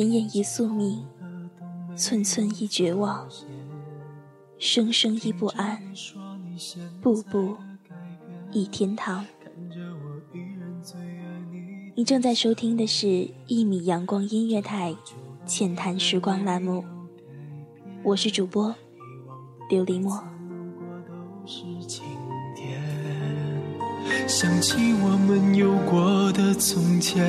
奄奄一宿命，寸寸一绝望，生生一不安，步步一天堂。你正在收听的是《一米阳光音乐台》浅谈时光栏目，我是主播琉璃墨。想起我们有过的从前，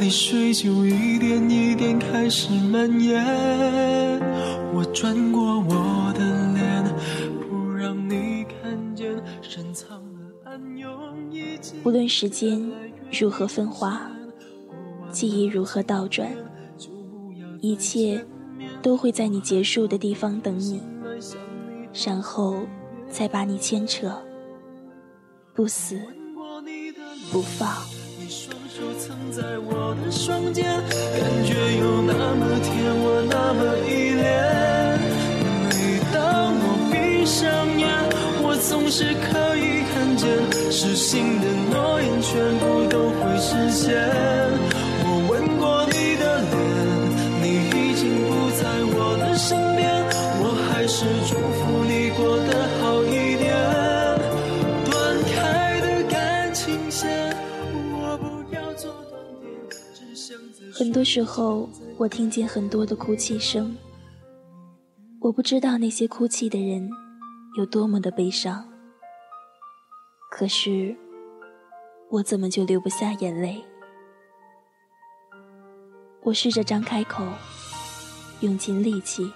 泪水就一点一点开始蔓延。我转过我的脸，不让你看见深藏的暗涌。无论时间如何分化，记忆如何倒转，一切都会在你结束的地方等你，然后再把你牵扯。不死不放。你双手曾在我的双肩，感觉时候，我听见很多的哭泣声，我不知道那些哭泣的人有多么的悲伤，可是我怎么就流不下眼泪？我试着张开口，用尽力气，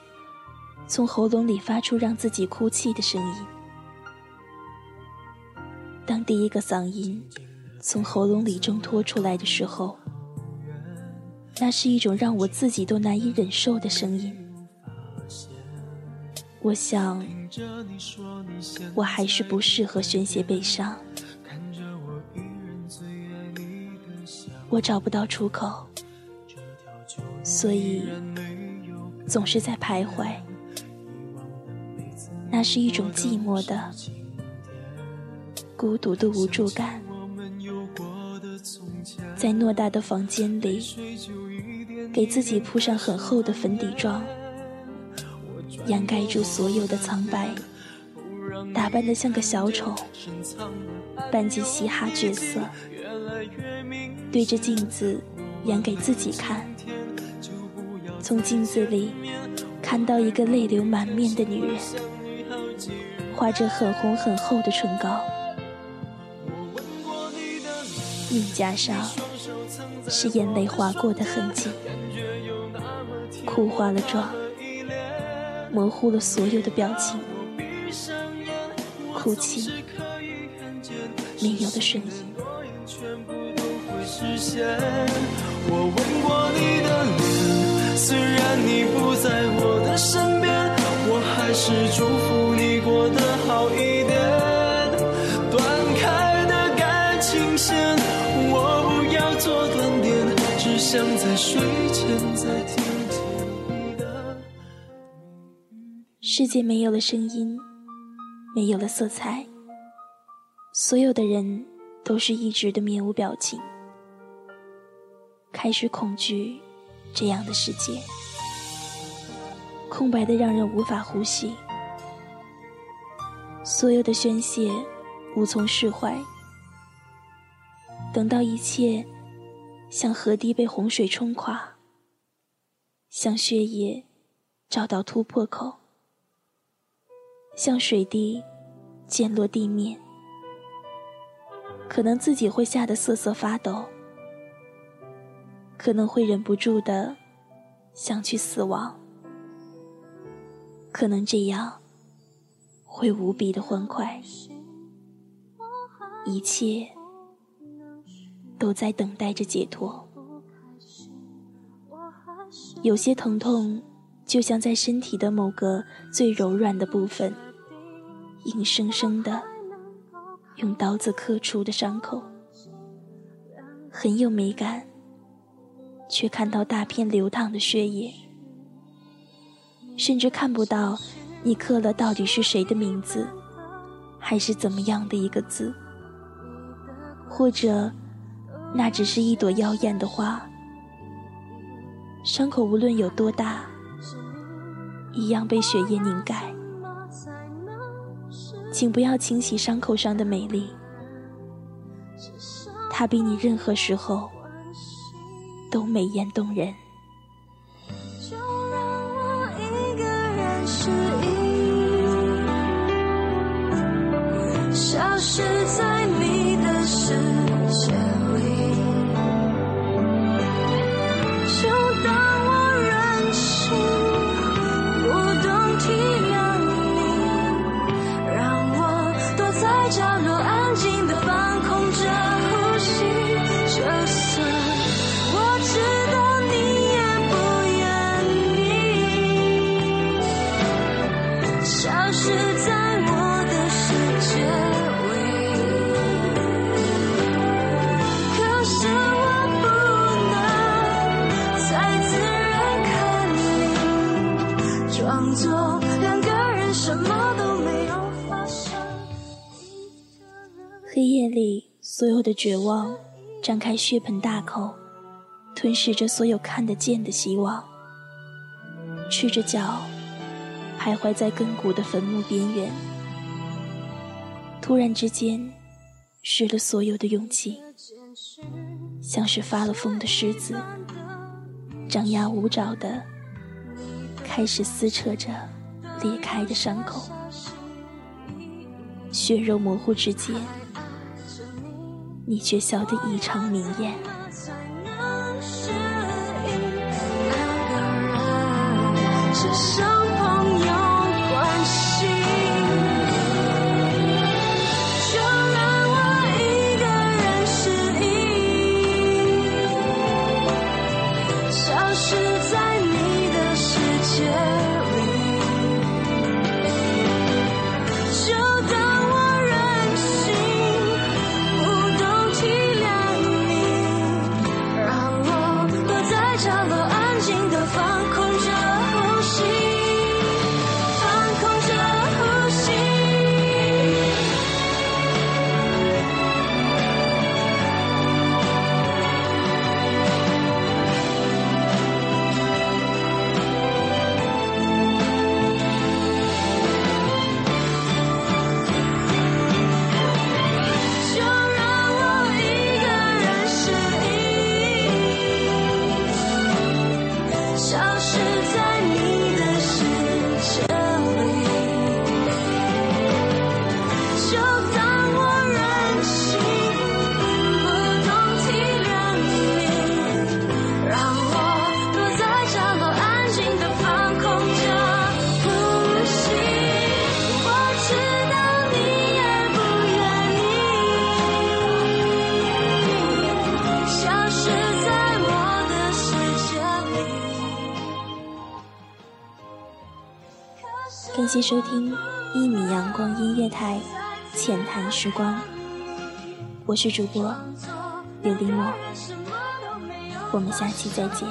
从喉咙里发出让自己哭泣的声音。当第一个嗓音从喉咙里挣脱出来的时候，那是一种让我自己都难以忍受的声音。我想，我还是不适合宣泄悲伤。我找不到出口，所以总是在徘徊。那是一种寂寞的、孤独的无助感。在偌大的房间里，给自己铺上很厚的粉底妆，掩盖住所有的苍白，打扮得像个小丑，扮起嘻哈角色，对着镜子演给自己看，从镜子里看到一个泪流满面的女人，画着很红很厚的唇膏。脸颊上是眼泪划过的痕迹，哭花了妆，模糊了所有的表情，哭泣没有了声音。我吻过你的脸，虽然你不在我的身边，我还是祝福你过得好一点。断开的感情线，我，只想在睡前再听见你的。世界没有了声音，没有了色彩，所有的人都是一直的面无表情。开始恐惧这样的世界，空白的让人无法呼吸，所有的宣泄无从释怀。等到一切像河堤被洪水冲垮，像血液找到突破口，像水滴溅落地面，可能自己会吓得瑟瑟发抖，可能会忍不住的想去死亡，可能这样会无比的欢快，一切都在等待着解脱。有些疼痛，就像在身体的某个最柔软的部分，硬生生的。用刀子刻出的伤口很有美感，却看到大片流淌的血液，甚至看不到你刻了到底是谁的名字，还是怎么样的一个字，或者那只是一朵妖艳的花。伤口无论有多大，一样被血液凝盖。请不要清洗伤口上的美丽，它比你任何时候都美艳动人。消所有的绝望，张开血盆大口，吞噬着所有看得见的希望。赤着脚，徘徊在亘古的坟墓边缘。突然之间，失了所有的勇气，像是发了疯的狮子，张牙舞爪的开始撕扯着裂开的伤口，血肉模糊之间。你却笑得异常明艳。谢收听一米阳光音乐台浅谈时光，我是主播刘丽墨，我们下期再见。